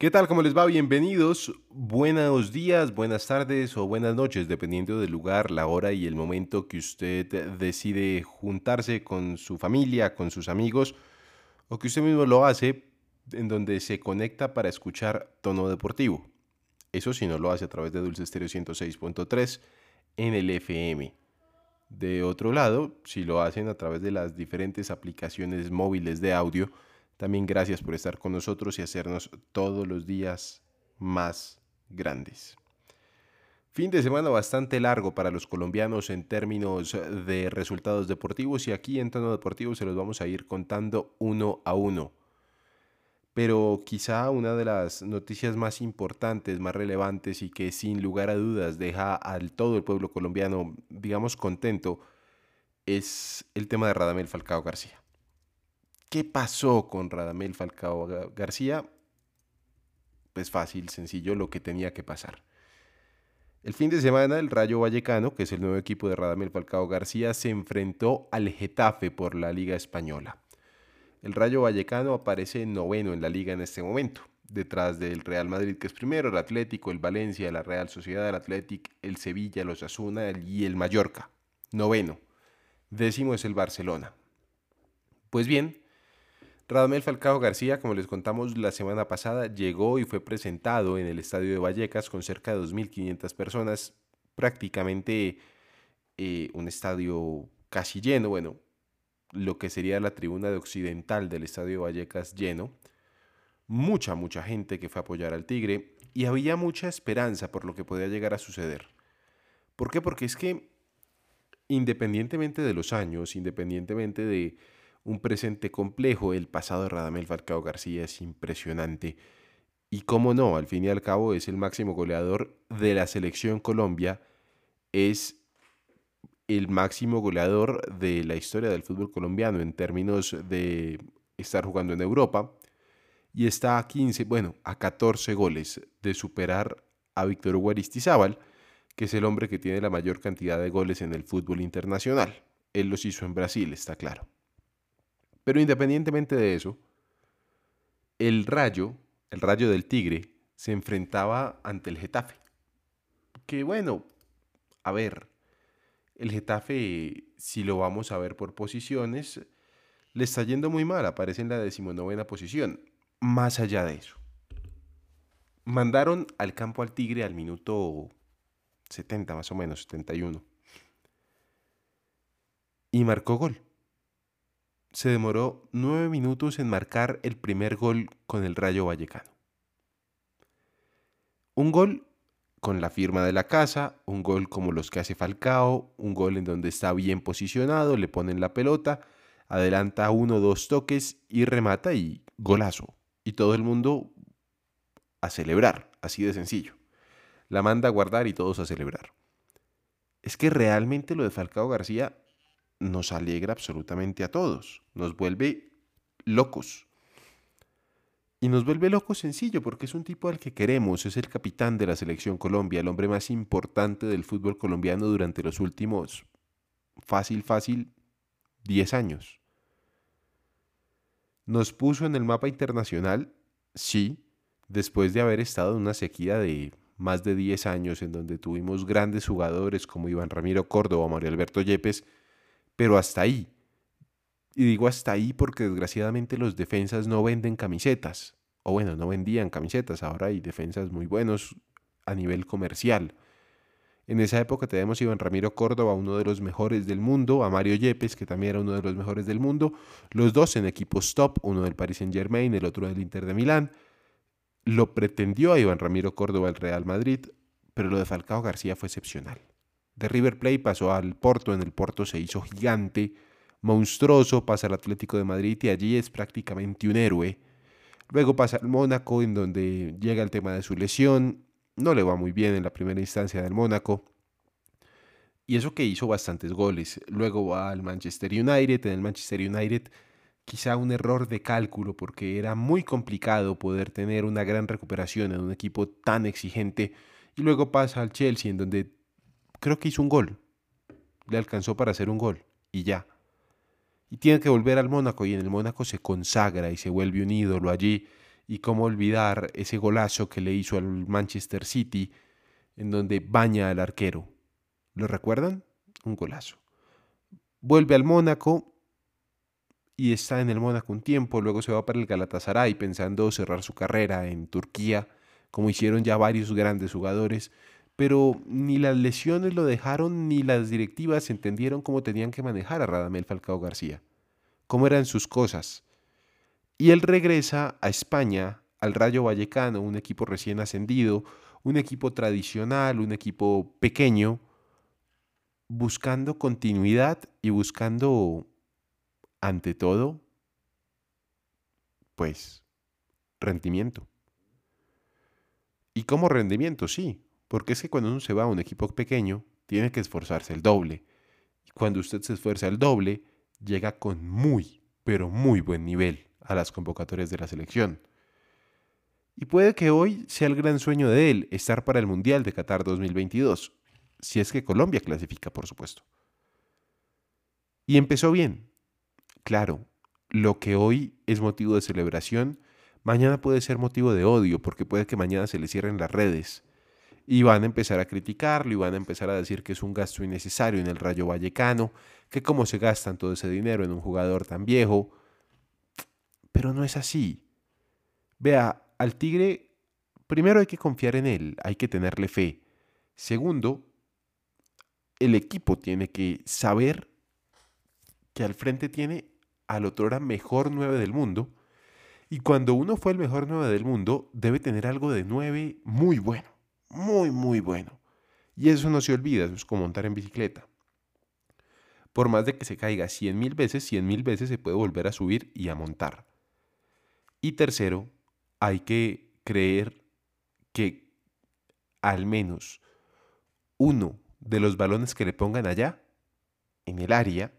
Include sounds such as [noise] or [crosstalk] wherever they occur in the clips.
¿Qué tal? ¿Cómo les va? Bienvenidos. Buenos días, buenas tardes o buenas noches, dependiendo del lugar, la hora y el momento que usted decide juntarse con su familia, con sus amigos, o que usted mismo lo hace, en donde se conecta para escuchar tono deportivo. Eso si no lo hace a través de Dulce Estéreo 106.3 en el FM. De otro lado, si lo hacen a través de las diferentes aplicaciones móviles de audio, también gracias por estar con nosotros y hacernos todos los días más grandes. Fin de semana bastante largo para los colombianos en términos de resultados deportivos y aquí en tono deportivo se los vamos a ir contando uno a uno. Pero quizá una de las noticias más importantes, más relevantes y que sin lugar a dudas deja al todo el pueblo colombiano, digamos, contento, es el tema de Radamel Falcao García. ¿Qué pasó con Radamel Falcao García? Pues fácil, sencillo, lo que tenía que pasar. El fin de semana, el Rayo Vallecano, que es el nuevo equipo de Radamel Falcao García, se enfrentó al Getafe por la Liga Española. El Rayo Vallecano aparece noveno en la liga en este momento, detrás del Real Madrid, que es primero, el Atlético, el Valencia, la Real Sociedad, el Atlético, el Sevilla, los Asuna y el Mallorca. Noveno. Décimo es el Barcelona. Pues bien, Radamel Falcao García, como les contamos la semana pasada, llegó y fue presentado en el estadio de Vallecas con cerca de 2.500 personas, prácticamente eh, un estadio casi lleno, bueno, lo que sería la tribuna de occidental del estadio de Vallecas lleno, mucha, mucha gente que fue a apoyar al Tigre y había mucha esperanza por lo que podía llegar a suceder. ¿Por qué? Porque es que independientemente de los años, independientemente de un presente complejo. El pasado de Radamel Falcao García es impresionante. Y cómo no, al fin y al cabo es el máximo goleador de la selección Colombia. Es el máximo goleador de la historia del fútbol colombiano en términos de estar jugando en Europa. Y está a 15, bueno, a 14 goles de superar a Víctor Hugo que es el hombre que tiene la mayor cantidad de goles en el fútbol internacional. Él los hizo en Brasil, está claro. Pero independientemente de eso, el Rayo, el Rayo del Tigre, se enfrentaba ante el Getafe. Que bueno, a ver, el Getafe, si lo vamos a ver por posiciones, le está yendo muy mal, aparece en la decimonovena posición. Más allá de eso, mandaron al campo al Tigre al minuto 70 más o menos, 71. Y marcó gol se demoró nueve minutos en marcar el primer gol con el Rayo Vallecano. Un gol con la firma de la casa, un gol como los que hace Falcao, un gol en donde está bien posicionado, le ponen la pelota, adelanta uno, dos toques y remata y golazo. Y todo el mundo a celebrar, así de sencillo. La manda a guardar y todos a celebrar. Es que realmente lo de Falcao García nos alegra absolutamente a todos, nos vuelve locos. Y nos vuelve locos sencillo porque es un tipo al que queremos, es el capitán de la selección Colombia, el hombre más importante del fútbol colombiano durante los últimos, fácil, fácil, 10 años. Nos puso en el mapa internacional, sí, después de haber estado en una sequía de más de 10 años en donde tuvimos grandes jugadores como Iván Ramiro Córdoba, Mario Alberto Yepes, pero hasta ahí. Y digo hasta ahí porque desgraciadamente los defensas no venden camisetas. O bueno, no vendían camisetas. Ahora hay defensas muy buenos a nivel comercial. En esa época tenemos a Iván Ramiro Córdoba, uno de los mejores del mundo, a Mario Yepes, que también era uno de los mejores del mundo, los dos en equipos top, uno del Paris Saint Germain, el otro del Inter de Milán. Lo pretendió a Iván Ramiro Córdoba el Real Madrid, pero lo de Falcao García fue excepcional de River Plate pasó al Porto, en el Porto se hizo gigante, monstruoso, pasa al Atlético de Madrid y allí es prácticamente un héroe. Luego pasa al Mónaco, en donde llega el tema de su lesión, no le va muy bien en la primera instancia del Mónaco. Y eso que hizo bastantes goles. Luego va al Manchester United, en el Manchester United quizá un error de cálculo porque era muy complicado poder tener una gran recuperación en un equipo tan exigente. Y luego pasa al Chelsea, en donde creo que hizo un gol. Le alcanzó para hacer un gol y ya. Y tiene que volver al Mónaco y en el Mónaco se consagra y se vuelve un ídolo allí Y cómo olvidar ese golazo que le hizo al Manchester City en donde baña al arquero. ¿Lo recuerdan? Un golazo. Vuelve al Mónaco y está en el Mónaco un tiempo, luego se va para el Galatasaray pensando cerrar su carrera en Turquía, como hicieron ya varios grandes jugadores, pero ni las lesiones lo dejaron ni las directivas entendieron cómo tenían que manejar a Radamel Falcao García, cómo eran sus cosas. Y él regresa a España, al Rayo Vallecano, un equipo recién ascendido, un equipo tradicional, un equipo pequeño, buscando continuidad y buscando, ante todo, pues, rendimiento. ¿Y cómo rendimiento? Sí, porque es que cuando uno se va a un equipo pequeño, tiene que esforzarse el doble. Y cuando usted se esfuerza el doble, llega con muy, pero muy buen nivel a las convocatorias de la selección. Y puede que hoy sea el gran sueño de él estar para el Mundial de Qatar 2022, si es que Colombia clasifica, por supuesto. Y empezó bien. Claro, lo que hoy es motivo de celebración, mañana puede ser motivo de odio, porque puede que mañana se le cierren las redes. Y van a empezar a criticarlo y van a empezar a decir que es un gasto innecesario en el Rayo Vallecano, que cómo se gastan todo ese dinero en un jugador tan viejo, pero no es así. Vea, al Tigre, primero hay que confiar en él, hay que tenerle fe. Segundo, el equipo tiene que saber que al frente tiene al otro mejor 9 del mundo. Y cuando uno fue el mejor 9 del mundo, debe tener algo de 9 muy bueno, muy, muy bueno. Y eso no se olvida, eso es como montar en bicicleta. Por más de que se caiga 100 mil veces, 100 mil veces se puede volver a subir y a montar. Y tercero, hay que creer que al menos uno de los balones que le pongan allá, en el área,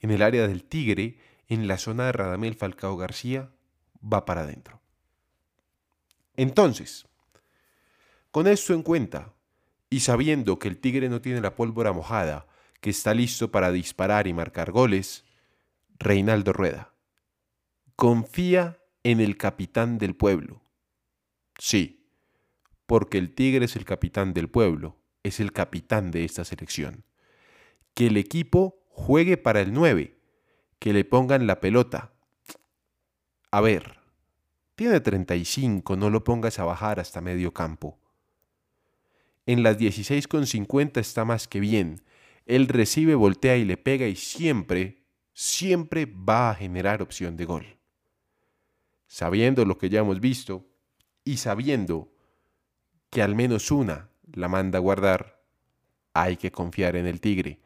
en el área del Tigre, en la zona de Radamel Falcao García, va para adentro. Entonces, con esto en cuenta, y sabiendo que el Tigre no tiene la pólvora mojada, que está listo para disparar y marcar goles, Reinaldo Rueda, confía en el capitán del pueblo. Sí, porque el Tigre es el capitán del pueblo, es el capitán de esta selección. Que el equipo juegue para el 9, que le pongan la pelota. A ver, tiene 35, no lo pongas a bajar hasta medio campo. En las 16,50 está más que bien. Él recibe, voltea y le pega y siempre, siempre va a generar opción de gol sabiendo lo que ya hemos visto y sabiendo que al menos una la manda a guardar, hay que confiar en el tigre,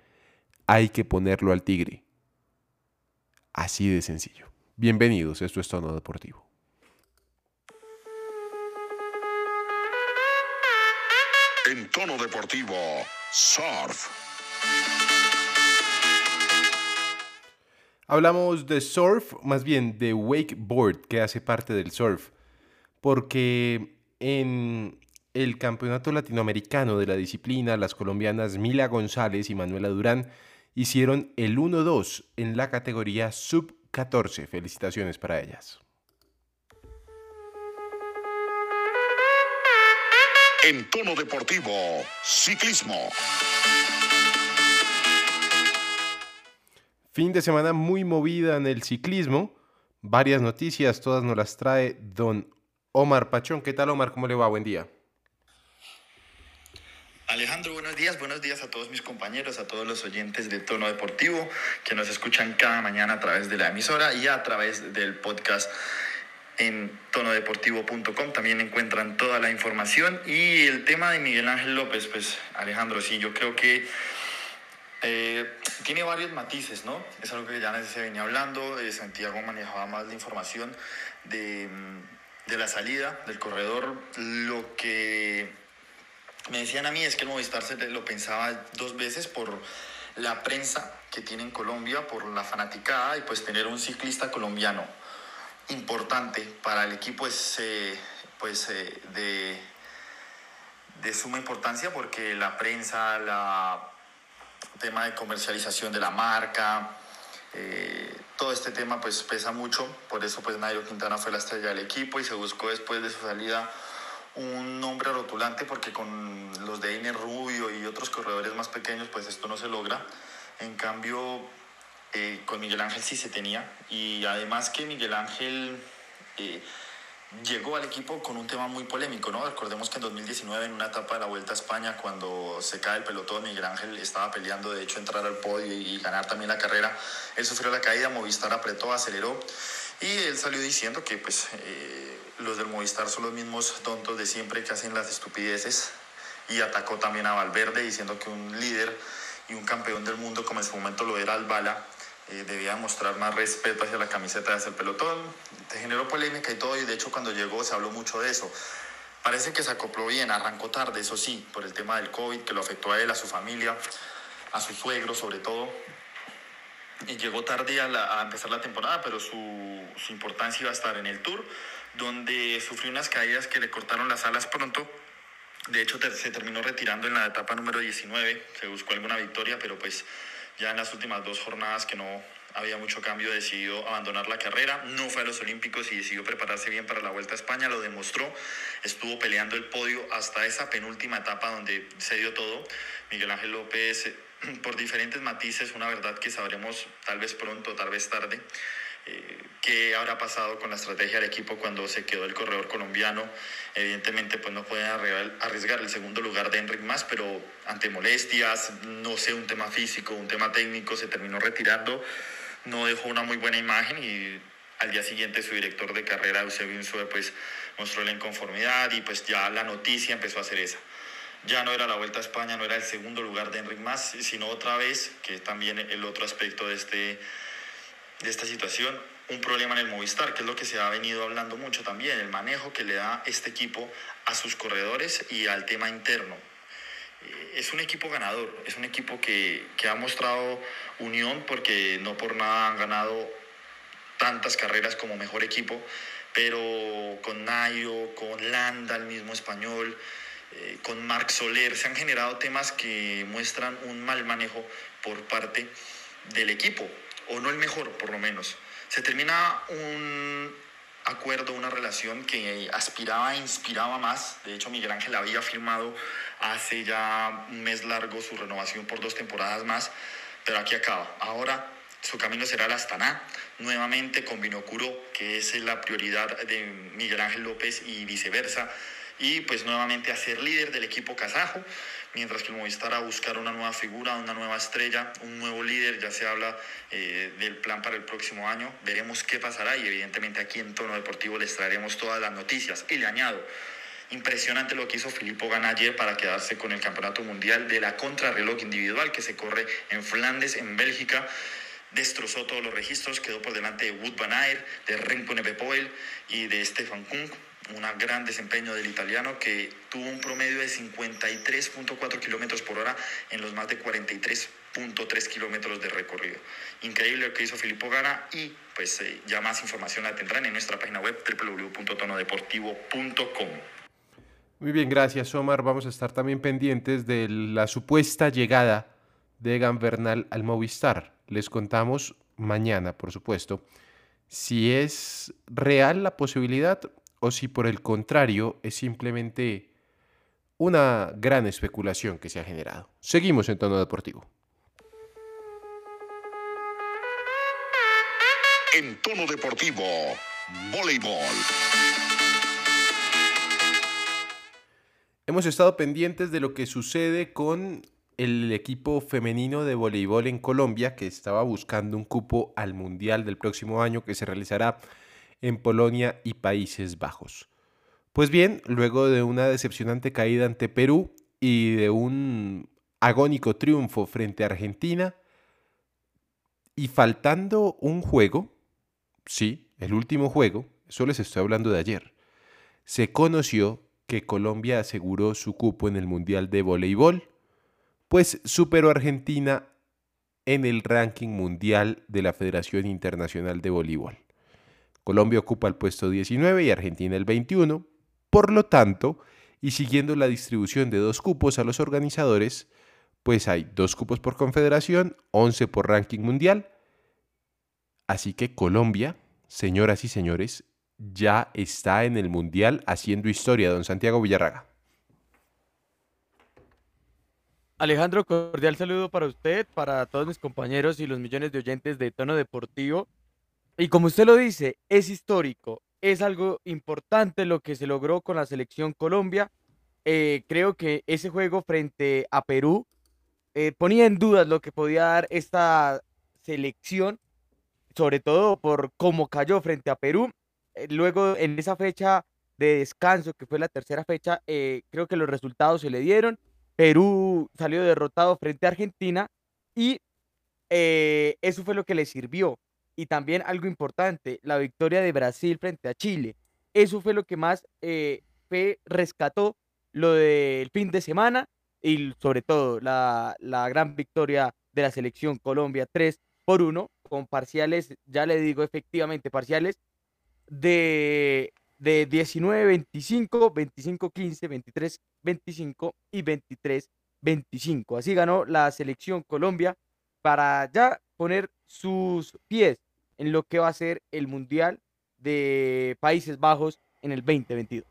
hay que ponerlo al tigre. Así de sencillo. Bienvenidos, esto es Tono Deportivo. En Tono Deportivo, Surf. Hablamos de surf, más bien de wakeboard, que hace parte del surf, porque en el Campeonato Latinoamericano de la disciplina, las colombianas Mila González y Manuela Durán hicieron el 1-2 en la categoría sub-14. Felicitaciones para ellas. En tono deportivo, ciclismo. Fin de semana muy movida en el ciclismo. Varias noticias, todas nos las trae don Omar Pachón. ¿Qué tal, Omar? ¿Cómo le va? Buen día. Alejandro, buenos días, buenos días a todos mis compañeros, a todos los oyentes de Tono Deportivo que nos escuchan cada mañana a través de la emisora y a través del podcast en tonodeportivo.com. También encuentran toda la información y el tema de Miguel Ángel López, pues Alejandro, sí, yo creo que eh, tiene varios matices, ¿no? Es algo que ya se venía hablando. Eh, Santiago manejaba más la información de, mm, de, la salida del corredor. Lo que me decían a mí es que el Movistar se lo pensaba dos veces por la prensa que tiene en Colombia, por la fanaticada y pues tener un ciclista colombiano importante para el equipo es eh, pues de, de suma importancia porque la prensa, la tema de comercialización de la marca, eh, todo este tema pues pesa mucho, por eso pues Nairo Quintana fue la estrella del equipo y se buscó después de su salida un nombre rotulante porque con los de Iner Rubio y otros corredores más pequeños pues esto no se logra. En cambio eh, con Miguel Ángel sí se tenía. Y además que Miguel Ángel eh, llegó al equipo con un tema muy polémico, ¿no? Recordemos que en 2019 en una etapa de la Vuelta a España cuando se cae el pelotón Miguel Ángel estaba peleando de hecho entrar al podio y ganar también la carrera, él sufrió la caída, Movistar apretó, aceleró. Y él salió diciendo que pues eh, los del Movistar son los mismos tontos de siempre que hacen las estupideces. Y atacó también a Valverde diciendo que un líder y un campeón del mundo como en su momento lo era Albala eh, debía mostrar más respeto hacia la camiseta de el pelotón. Te generó polémica y todo y de hecho cuando llegó se habló mucho de eso. Parece que se acopló bien, arrancó tarde, eso sí, por el tema del COVID que lo afectó a él, a su familia, a su suegro sobre todo y llegó tarde a, empezar la temporada, pero su, su, importancia iba a estar en el Tour, donde sufrió unas caídas que le cortaron las alas pronto. De hecho, se terminó retirando en la etapa número 19, se buscó alguna victoria, pero pues ya en las últimas dos jornadas que no había mucho cambio, decidió abandonar la carrera, no fue a los Olímpicos y decidió prepararse bien para la Vuelta a España, lo demostró, estuvo peleando el podio hasta esa penúltima etapa donde se dio todo. Miguel Ángel López [clears throat] por diferentes matices, una verdad que sabremos tal vez pronto, tal vez tarde. Qué habrá pasado con la estrategia del equipo cuando se quedó el corredor colombiano. Evidentemente, pues no pueden arriesgar el segundo lugar de Enric más, pero ante molestias, no sé, un tema físico, un tema técnico, se terminó retirando. No dejó una muy buena imagen y al día siguiente su director de carrera, Eusebio Insue, pues mostró la inconformidad y pues ya la noticia empezó a ser esa ya no era la Vuelta a España, no era el segundo lugar de Enric Mas, sino otra vez, que también el otro aspecto de, este, de esta situación, un problema en el Movistar, que es lo que se ha venido hablando mucho también, el manejo que le da este equipo a sus corredores y al tema interno. Eh, es un equipo ganador, es un equipo que, que ha mostrado unión porque no por nada han ganado tantas carreras como mejor equipo, pero con Nayo, con Landa, el mismo español, eh, con Marc Soler, se han generado temas que muestran un mal manejo por parte del equipo, o no el mejor por lo menos. Se termina un acuerdo, una relación que aspiraba e inspiraba más. De hecho, Miguel Ángel había firmado hace ya un mes largo su renovación por dos temporadas más, pero aquí acaba. Ahora su camino será el Astana, nuevamente con Binocuro, que es la prioridad de Miguel Ángel López y viceversa y pues nuevamente a ser líder del equipo kazajo, mientras que el Movistar a buscar una nueva figura, una nueva estrella, un nuevo líder, ya se habla eh, del plan para el próximo año, veremos qué pasará y evidentemente aquí en Tono Deportivo les traeremos todas las noticias. Y le añado. Impresionante lo que hizo Filippo Gana ayer para quedarse con el campeonato mundial de la contrarreloj individual que se corre en Flandes, en Bélgica. Destrozó todos los registros, quedó por delante de Wood Van Aert, de Remco Nevepoel y de Stefan Kung un gran desempeño del italiano que tuvo un promedio de 53.4 kilómetros por hora en los más de 43.3 kilómetros de recorrido. Increíble lo que hizo Filippo Gara y pues eh, ya más información la tendrán en nuestra página web www.tonodeportivo.com. Muy bien, gracias Omar. Vamos a estar también pendientes de la supuesta llegada de Egan Bernal al Movistar. Les contamos mañana, por supuesto, si es real la posibilidad o si por el contrario es simplemente una gran especulación que se ha generado. Seguimos en tono deportivo. En tono deportivo, voleibol. Hemos estado pendientes de lo que sucede con el equipo femenino de voleibol en Colombia que estaba buscando un cupo al Mundial del próximo año que se realizará en Polonia y Países Bajos. Pues bien, luego de una decepcionante caída ante Perú y de un agónico triunfo frente a Argentina, y faltando un juego, sí, el último juego, eso les estoy hablando de ayer, se conoció que Colombia aseguró su cupo en el Mundial de Voleibol, pues superó a Argentina en el ranking mundial de la Federación Internacional de Voleibol. Colombia ocupa el puesto 19 y Argentina el 21. Por lo tanto, y siguiendo la distribución de dos cupos a los organizadores, pues hay dos cupos por confederación, 11 por ranking mundial. Así que Colombia, señoras y señores, ya está en el Mundial haciendo historia, don Santiago Villarraga. Alejandro, cordial saludo para usted, para todos mis compañeros y los millones de oyentes de Tono Deportivo. Y como usted lo dice, es histórico, es algo importante lo que se logró con la selección Colombia. Eh, creo que ese juego frente a Perú eh, ponía en dudas lo que podía dar esta selección, sobre todo por cómo cayó frente a Perú. Eh, luego, en esa fecha de descanso, que fue la tercera fecha, creo que los resultados se le dieron. Perú salió derrotado frente a Argentina y eso fue lo que le sirvió y también algo importante, la victoria de Brasil frente a Chile. Eso fue lo que más eh, rescató lo del fin de semana y sobre todo la, gran victoria de la selección Colombia 3 por 1 con parciales, ya le digo efectivamente parciales, de, de 19-25, 25-15, 23-25 y 23-25. Así ganó la selección Colombia para ya poner sus pies en lo que va a ser el Mundial de Países Bajos en el 2022.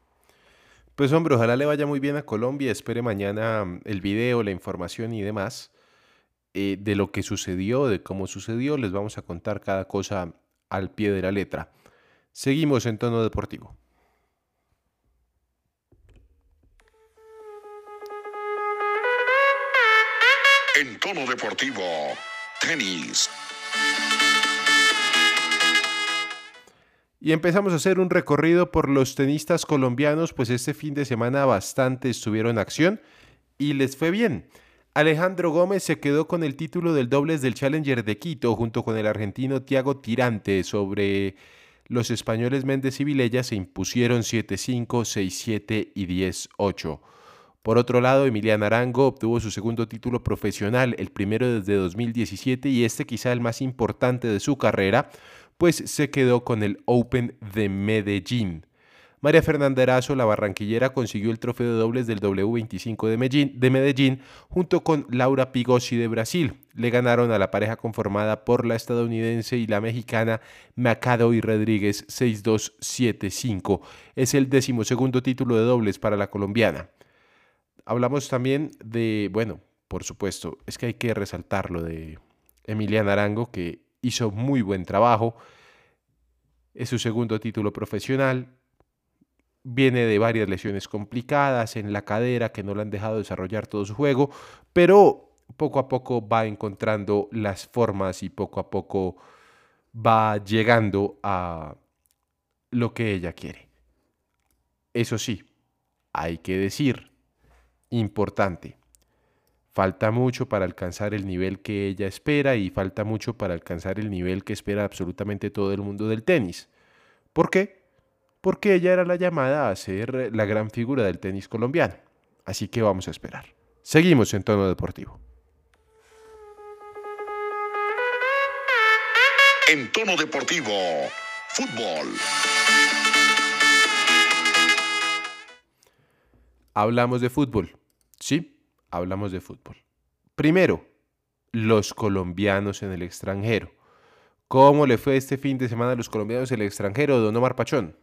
Pues hombre, ojalá le vaya muy bien a Colombia. Espere mañana mm, el video, la información y demás eh, de lo que sucedió, de cómo sucedió. Les vamos a contar cada cosa al pie de la letra. Seguimos en tono deportivo. En tono deportivo, tenis. Y empezamos a hacer un recorrido por los tenistas colombianos, pues este fin de semana bastante estuvieron en acción y les fue bien. Alejandro Gómez se quedó con el título del dobles del Challenger de Quito junto con el argentino Tiago Tirante sobre los españoles Méndez y Vilella se impusieron 7-5, 6-7 y 10-8. Por otro lado, Emiliano Arango obtuvo su segundo título profesional, el primero desde 2017 y este quizá el más importante de su carrera, pues se quedó con el Open de Medellín. María Fernanda Erazo, la barranquillera, consiguió el trofeo de dobles del W25 de Medellín, de Medellín junto con Laura Pigossi de Brasil. Le ganaron a la pareja conformada por la estadounidense y la mexicana Macado y Rodríguez 6-2-7-5. Es el decimosegundo título de dobles para la colombiana. Hablamos también de, bueno, por supuesto, es que hay que resaltar lo de Emiliana Arango, que hizo muy buen trabajo. Es su segundo título profesional. Viene de varias lesiones complicadas en la cadera que no le han dejado desarrollar todo su juego, pero poco a poco va encontrando las formas y poco a poco va llegando a lo que ella quiere. Eso sí, hay que decir, importante, Falta mucho para alcanzar el nivel que ella espera y falta mucho para alcanzar el nivel que espera absolutamente todo el mundo del tenis. ¿Por qué? Porque ella era la llamada a ser la gran figura del tenis colombiano. Así que vamos a esperar. Seguimos en tono deportivo. En tono deportivo, fútbol. Hablamos de fútbol, ¿sí? hablamos de fútbol. Primero, los colombianos en el extranjero. ¿Cómo le fue este fin de semana a los colombianos en el extranjero, don Omar Pachón?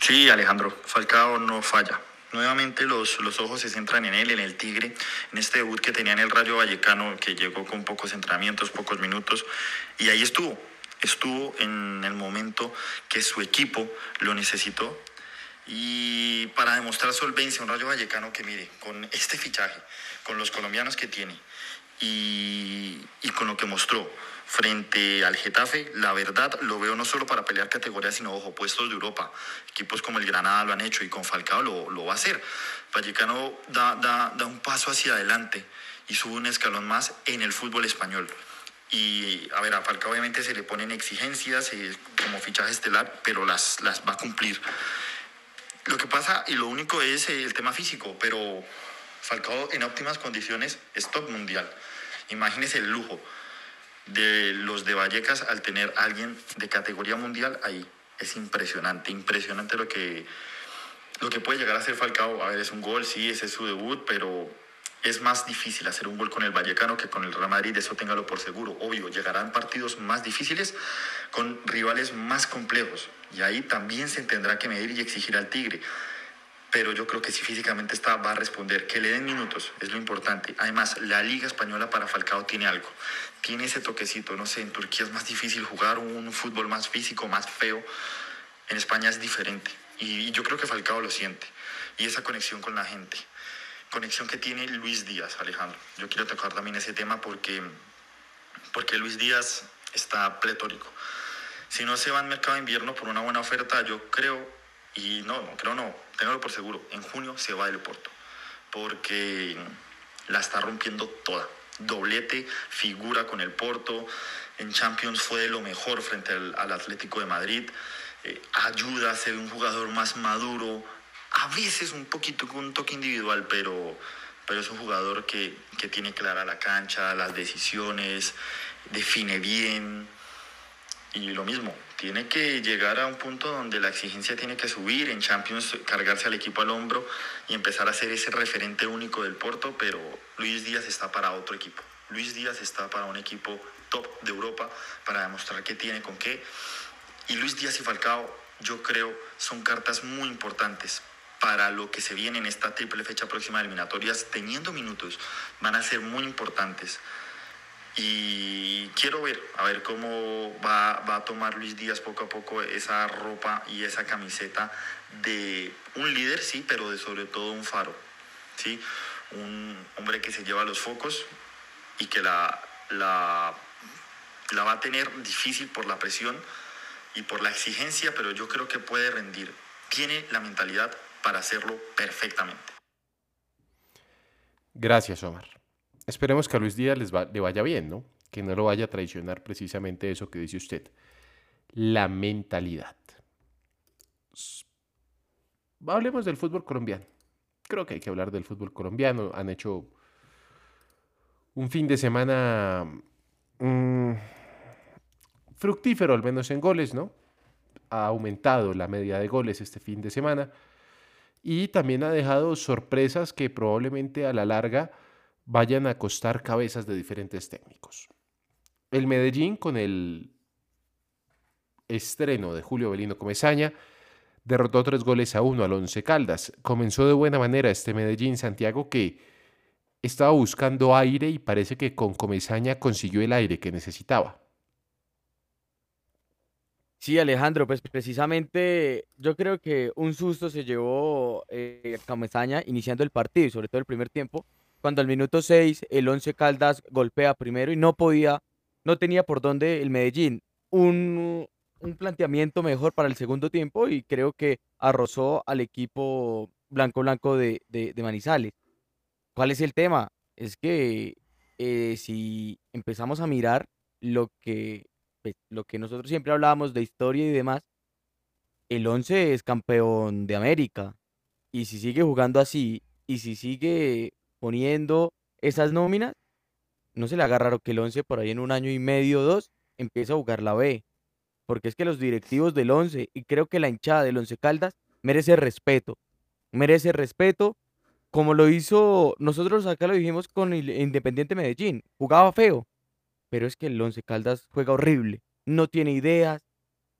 Sí, Alejandro, Falcao no falla. Nuevamente los, los ojos se centran en él, en el Tigre, en este debut que tenía en el Rayo Vallecano, que llegó con pocos entrenamientos, pocos minutos, y ahí estuvo. Estuvo en el momento que su equipo lo necesitó y para demostrar solvencia, un Rayo Vallecano que mire, con este fichaje, con los colombianos que tiene y, y, con lo que mostró frente al Getafe, la verdad lo veo no solo para pelear categorías, sino ojo, puestos de Europa. Equipos como el Granada lo han hecho y con Falcao lo, lo va a hacer. Vallecano da, da, da un paso hacia adelante y sube un escalón más en el fútbol español. Y a ver, a Falcao obviamente se le ponen exigencias eh, como fichaje estelar, pero las, las va a cumplir. Lo que pasa y lo único es el tema físico, pero Falcao en óptimas condiciones es top mundial. Imagínese el lujo de los de Vallecas al tener a alguien de categoría mundial ahí. Es impresionante, impresionante lo que, lo que puede llegar a ser Falcao. A ver, es un gol, sí, ese es su debut, pero es más difícil hacer un gol con el Vallecano que con el Real Madrid, eso téngalo por seguro. Obvio, llegarán partidos más difíciles con rivales más complejos y ahí también se tendrá que medir y exigir al Tigre. Pero yo creo que si físicamente está, va a responder. Que le den minutos, es lo importante. Además, la Liga Española para Falcao tiene algo. Tiene ese toquecito. No sé, en Turquía es más difícil jugar un fútbol más físico, más feo. En España es diferente. Y yo creo que Falcao lo siente. Y esa conexión con la gente conexión que tiene Luis Díaz, Alejandro. Yo quiero tocar también ese tema porque, porque Luis Díaz está pletórico. Si no se va al mercado de invierno por una buena oferta, yo creo, y no, no creo no, tengo por seguro, en junio se va del Porto, porque la está rompiendo toda. Doblete, figura con el Porto, en Champions fue lo mejor frente al, Atlético de Madrid, eh, ayuda a ser un jugador más maduro, a veces un poquito con un toque individual, pero, pero es un jugador que, que tiene clara la cancha, las decisiones, define bien. Y lo mismo, tiene que llegar a un punto donde la exigencia tiene que subir, en Champions cargarse al equipo al hombro y empezar a ser ese referente único del Porto, pero Luis Díaz está para otro equipo. Luis Díaz está para un equipo top de Europa para demostrar que tiene con qué. Y Luis Díaz y Falcao, yo creo, son cartas muy importantes para lo que se viene en esta triple fecha próxima de eliminatorias, teniendo minutos, van a ser muy importantes. Y quiero ver, a ver cómo va, a tomar Luis Díaz poco a poco esa ropa y esa camiseta de un líder, sí, pero de sobre todo un faro, ¿sí? Un hombre que se lleva los focos y que la, la va a tener difícil por la presión y por la exigencia, pero yo creo que puede rendir. Tiene la mentalidad para hacerlo perfectamente. Gracias, Omar. Esperemos que a Luis Díaz les le vaya bien, ¿no? Que no lo vaya a traicionar precisamente eso que dice usted. La mentalidad. Hablemos del fútbol colombiano. Creo que hay que hablar del fútbol colombiano. Han hecho un fin de semana mm, fructífero, al menos en goles, ¿no? Ha aumentado la media de goles este fin de semana y también ha dejado sorpresas que probablemente a la larga vayan a costar cabezas de diferentes técnicos. El Medellín con el estreno de Julio Belino Comesaña derrotó tres goles a uno al Once Caldas. Comenzó de buena manera este Medellín Santiago que estaba buscando aire y parece que con Comesaña consiguió el aire que necesitaba. Sí, Alejandro, pues precisamente yo creo que un susto se llevó eh, Camezaña iniciando el partido sobre todo el primer tiempo, cuando al minuto 6 el Once Caldas golpea primero y no podía, no tenía por dónde el Medellín. Un, un planteamiento mejor para el segundo tiempo y creo que arrozó al equipo blanco-blanco de, de, Manizales. ¿Cuál es el tema? Es que eh, si empezamos a mirar lo que pues, lo que nosotros siempre hablábamos de historia y demás, el 11 es campeón de América. Y si sigue jugando así, y si sigue poniendo esas nóminas, no se le haga raro que el 11 por ahí en un año y medio o dos empiece a jugar la B. Porque es que los directivos del 11 y creo que la hinchada del 11 Caldas merece respeto. Merece respeto como lo hizo, nosotros acá lo dijimos con Independiente Medellín. Jugaba feo, pero es que el Once Caldas juega horrible, no tiene ideas,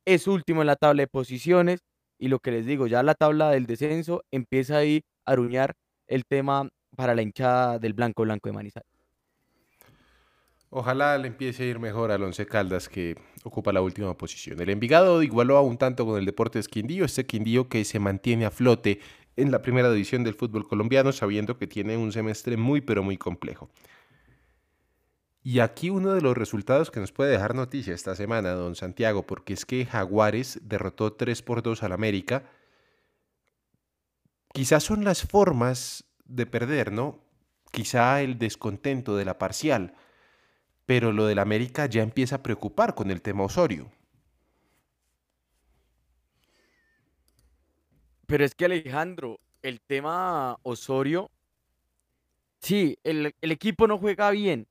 es último en la tabla de posiciones y lo que les digo, ya la tabla del descenso empieza ahí a aruñar el tema para la hinchada del blanco blanco de Manizales. Ojalá le empiece a ir mejor al Once Caldas que ocupa la última posición. El Envigado igualó a un tanto con el Deportes Quindío, este Quindío que se mantiene a flote en la primera división del fútbol colombiano sabiendo que tiene un semestre muy pero muy complejo. Y aquí uno de los resultados que nos puede dejar noticia esta semana, don Santiago, porque es que Jaguares derrotó 3 por 2 al América. Quizás son las formas de perder, ¿no? Quizá el descontento de la parcial, pero lo del América ya empieza a preocupar con el tema Osorio. Pero es que Alejandro, el tema Osorio, sí, el, el equipo no juega bien,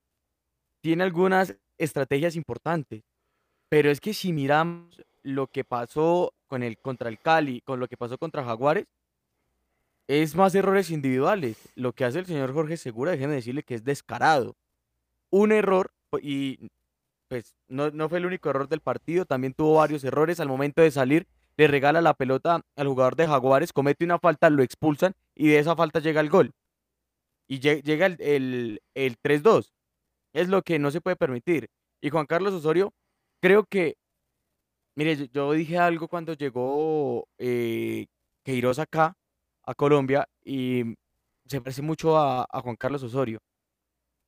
tiene algunas estrategias importantes, pero es que si miramos lo que pasó con el, contra el Cali, con lo que pasó contra Jaguares, es más errores individuales. Lo que hace el señor Jorge Segura, déjeme decirle que es descarado. Un error, y pues no, no fue el único error del partido, también tuvo varios errores al momento de salir. Le regala la pelota al jugador de Jaguares, comete una falta, lo expulsan y de esa falta llega el gol. Y llega el, el, el 3-2. Es lo que no se puede permitir. Y Juan Carlos Osorio, creo que, mire, yo, dije algo cuando llegó eh, Queiroz acá, a Colombia, y se parece mucho a, Juan Carlos Osorio.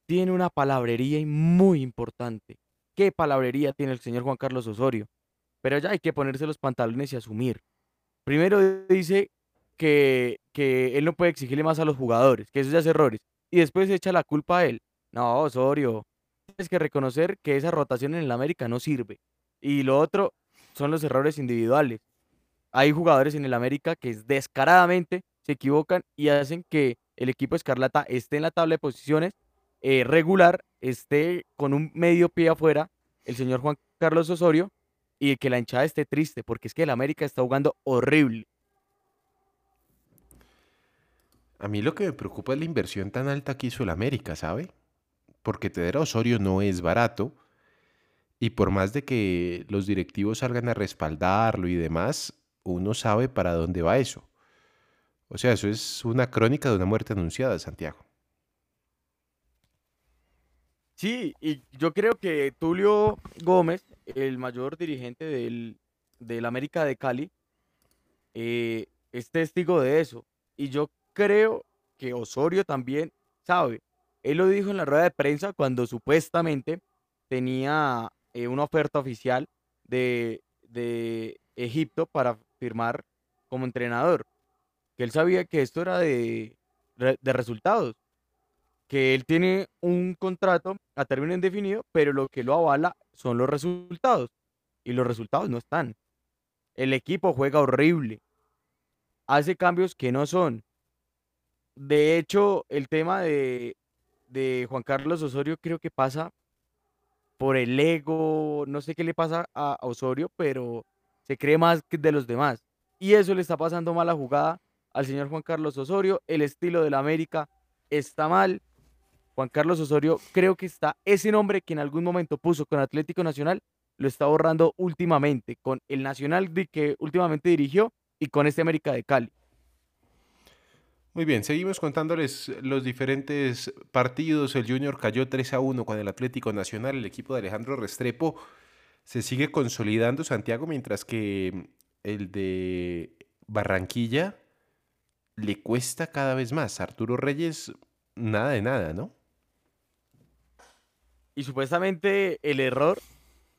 Tiene una palabrería muy importante. ¿Qué palabrería tiene el señor Juan Carlos Osorio? Pero ya hay que ponerse los pantalones y asumir. Primero dice que, que él no puede exigirle más a los jugadores, que eso ya es errores. Y después echa la culpa a él. No, Osorio, tienes que reconocer que esa rotación en el América no sirve. Y lo otro son los errores individuales. Hay jugadores en el América que descaradamente se equivocan y hacen que el equipo Escarlata esté en la tabla de posiciones eh, regular, esté con un medio pie afuera, el señor Juan Carlos Osorio, y que la hinchada esté triste, porque es que el América está jugando horrible. A mí lo que me preocupa es la inversión tan alta que hizo el América, ¿sabe? Porque tener a Osorio no es barato. Y por más de que los directivos salgan a respaldarlo y demás, uno sabe para dónde va eso. O sea, eso es una crónica de una muerte anunciada, Santiago. Sí, y yo creo que Tulio Gómez, el mayor dirigente del, del América de Cali, eh, es testigo de eso. Y yo creo que Osorio también sabe. Él lo dijo en la rueda de prensa cuando supuestamente tenía eh, una oferta oficial de, de Egipto para firmar como entrenador. Que él sabía que esto era de, de resultados que él tiene un contrato a término indefinido, pero lo que lo avala son los resultados. Y los resultados no están. El equipo juega horrible. Hace cambios que no son. De hecho, el tema de, de Juan Carlos Osorio creo que pasa por el ego, no sé qué le pasa a, Osorio, pero se cree más que de los demás. Y eso le está pasando mala jugada al señor Juan Carlos Osorio. El estilo de la América está mal. Juan Carlos Osorio, creo que está ese nombre que en algún momento puso con Atlético Nacional, lo está borrando últimamente con el Nacional que últimamente dirigió y con este América de Cali. Muy bien, seguimos contándoles los diferentes partidos. El Junior cayó 3 a 1 con el Atlético Nacional. El equipo de Alejandro Restrepo se sigue consolidando, Santiago, mientras que el de Barranquilla le cuesta cada vez más. Arturo Reyes, nada de nada, ¿no? Y supuestamente el error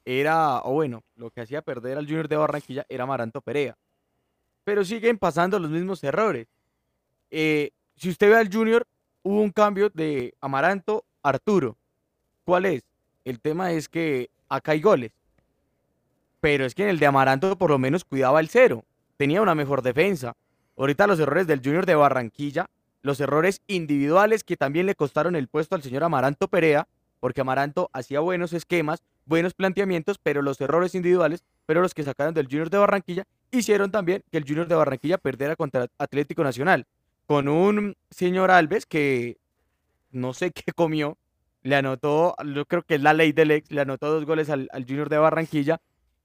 era, o bueno, lo que hacía perder al Junior de Barranquilla era Maranto Perea. Pero siguen pasando los mismos errores. Eh, si usted ve al Junior, hubo un cambio de Amaranto a Arturo. ¿Cuál es? El tema es que acá hay goles. Pero es que en el de Amaranto por lo menos cuidaba el cero. Tenía una mejor defensa. Ahorita los errores del Junior de Barranquilla, los errores individuales que también le costaron el puesto al señor Amaranto Perea, porque Amaranto hacía buenos esquemas, buenos planteamientos, pero los errores individuales, pero los que sacaron del Junior de Barranquilla, hicieron también que el Junior de Barranquilla perdiera contra Atlético Nacional, con un señor Alves que no sé [laughs] qué comió, le anotó, yo creo que es la ley del ex, le anotó dos goles al, al Junior de Barranquilla,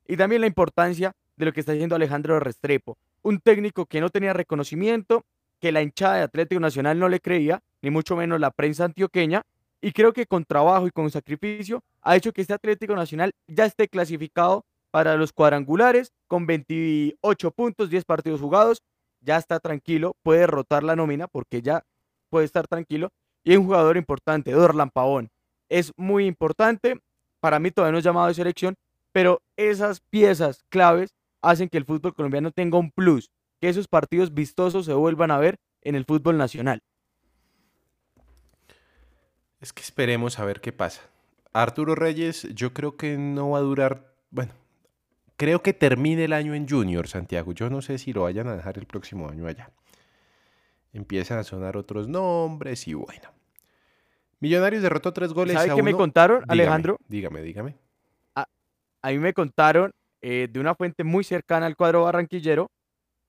y también la importancia de lo que está haciendo Alejandro Restrepo, un técnico que no tenía reconocimiento, que la hinchada de Atlético Nacional no le creía, ni mucho menos la prensa antioqueña, y creo que con trabajo y con sacrificio ha hecho que este Atlético Nacional ya esté clasificado para los cuadrangulares con 28 puntos, 10 partidos jugados. Ya está tranquilo, puede rotar la nómina porque ya puede estar tranquilo. Y un jugador importante, Dorlan Pavón. Es muy importante. Para mí todavía no es llamado de selección, pero esas piezas claves hacen que el fútbol colombiano tenga un plus, que esos partidos vistosos se vuelvan a ver en el fútbol nacional. Es que esperemos a ver qué pasa. Arturo Reyes, yo creo que no va a durar, bueno, creo que termine el año en Junior, Santiago. Yo no sé si lo vayan a dejar el próximo año allá. Empiezan a sonar otros nombres y bueno. Millonarios derrotó tres goles ¿Sabe qué me contaron, Alejandro? Dígame, dígame. A, mí me contaron eh, de una fuente muy cercana al cuadro barranquillero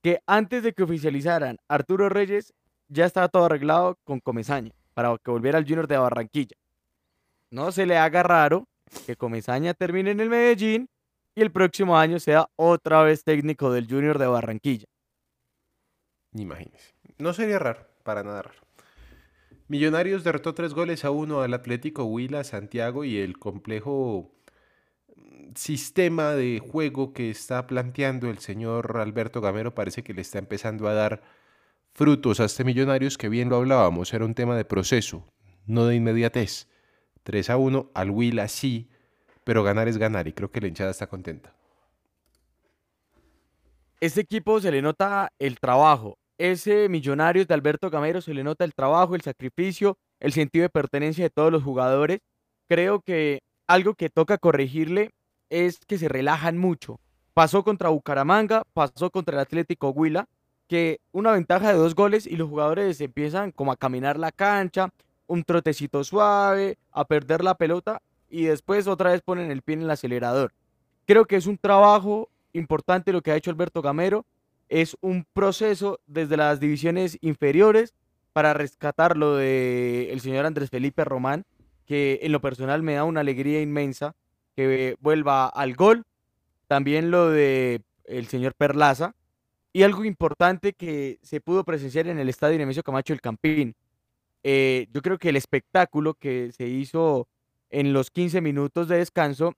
que antes de que oficializaran Arturo Reyes, ya estaba todo arreglado con Comesaña para que volviera al Junior de Barranquilla. No se le haga raro que Comesaña termine en el Medellín y el próximo año sea otra vez técnico del Junior de Barranquilla. Imagínese. No sería raro, para nada raro. Millonarios derrotó tres goles a uno al Atlético Huila, Santiago y el complejo mm, sistema de juego que está planteando el señor Alberto Gamero parece que le está empezando a dar frutos a este Millonarios que bien lo hablábamos, era un tema de proceso, no de inmediatez. 3 a 1 al Huila sí, pero ganar es ganar y creo que la hinchada está contenta. Este equipo se le nota el trabajo, ese Millonarios de Alberto Gamero se le nota el trabajo, el sacrificio, el sentido de pertenencia de todos los jugadores. Creo que algo que toca corregirle es que se relajan mucho. Pasó contra Bucaramanga, pasó contra el Atlético Huila, que una ventaja de dos goles y los jugadores empiezan como a caminar la cancha, un trotecito suave, a perder la pelota y después otra vez ponen el pie en el acelerador. Creo que es un trabajo importante lo que ha hecho Alberto Gamero es un proceso desde las divisiones inferiores para rescatar lo del el señor Andrés Felipe Román, que en lo personal me da una alegría inmensa que vuelva al gol. También lo de el señor Perlaza. Y algo importante que se pudo presenciar en el estadio Nemesio Camacho del Campín. Eh, yo creo que el espectáculo que se hizo en los 15 minutos de descanso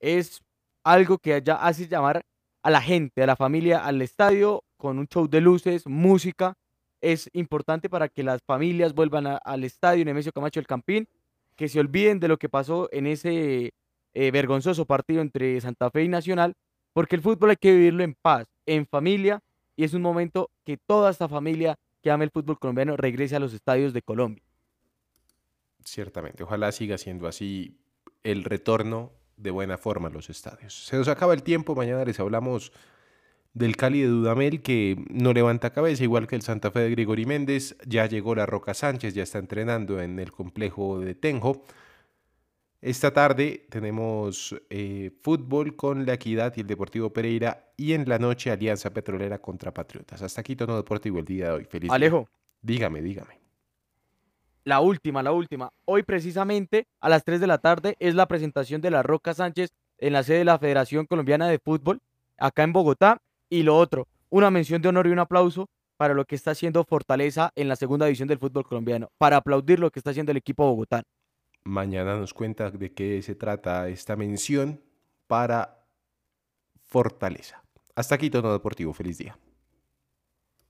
es algo que ya hace llamar a la gente, a la familia, al estadio con un show de luces, música. Es importante para que las familias vuelvan al estadio Nemesio Camacho del Campín, que se olviden de lo que pasó en ese eh, vergonzoso partido entre Santa Fe y Nacional, porque el fútbol hay que vivirlo en paz, en familia, y es un momento que toda esta familia que ama el fútbol colombiano regrese a los estadios de Colombia. Ciertamente, ojalá siga siendo así el retorno de buena forma los estadios. Se nos acaba el tiempo, mañana les hablamos del Cali de Dudamel que no levanta cabeza, igual que el Santa Fe de Grigori Méndez, ya llegó la Roca Sánchez, ya está entrenando en el complejo de Tenjo. Esta tarde tenemos eh, fútbol con la Equidad y el Deportivo Pereira y en la noche Alianza Petrolera contra Patriotas. Hasta aquí tono deportivo el día de hoy. Feliz Alejo. Dígame, dígame la última, la última. Hoy precisamente a las 3 de la tarde es la presentación de la Roca Sánchez en la sede de la Federación Colombiana de Fútbol, acá en Bogotá. Y lo otro, una mención de honor y un aplauso para lo que está haciendo Fortaleza en la segunda división del fútbol colombiano, para aplaudir lo que está haciendo el equipo Bogotá. Mañana nos cuenta de qué se trata esta mención para Fortaleza. Hasta aquí, Tono Deportivo. Feliz día.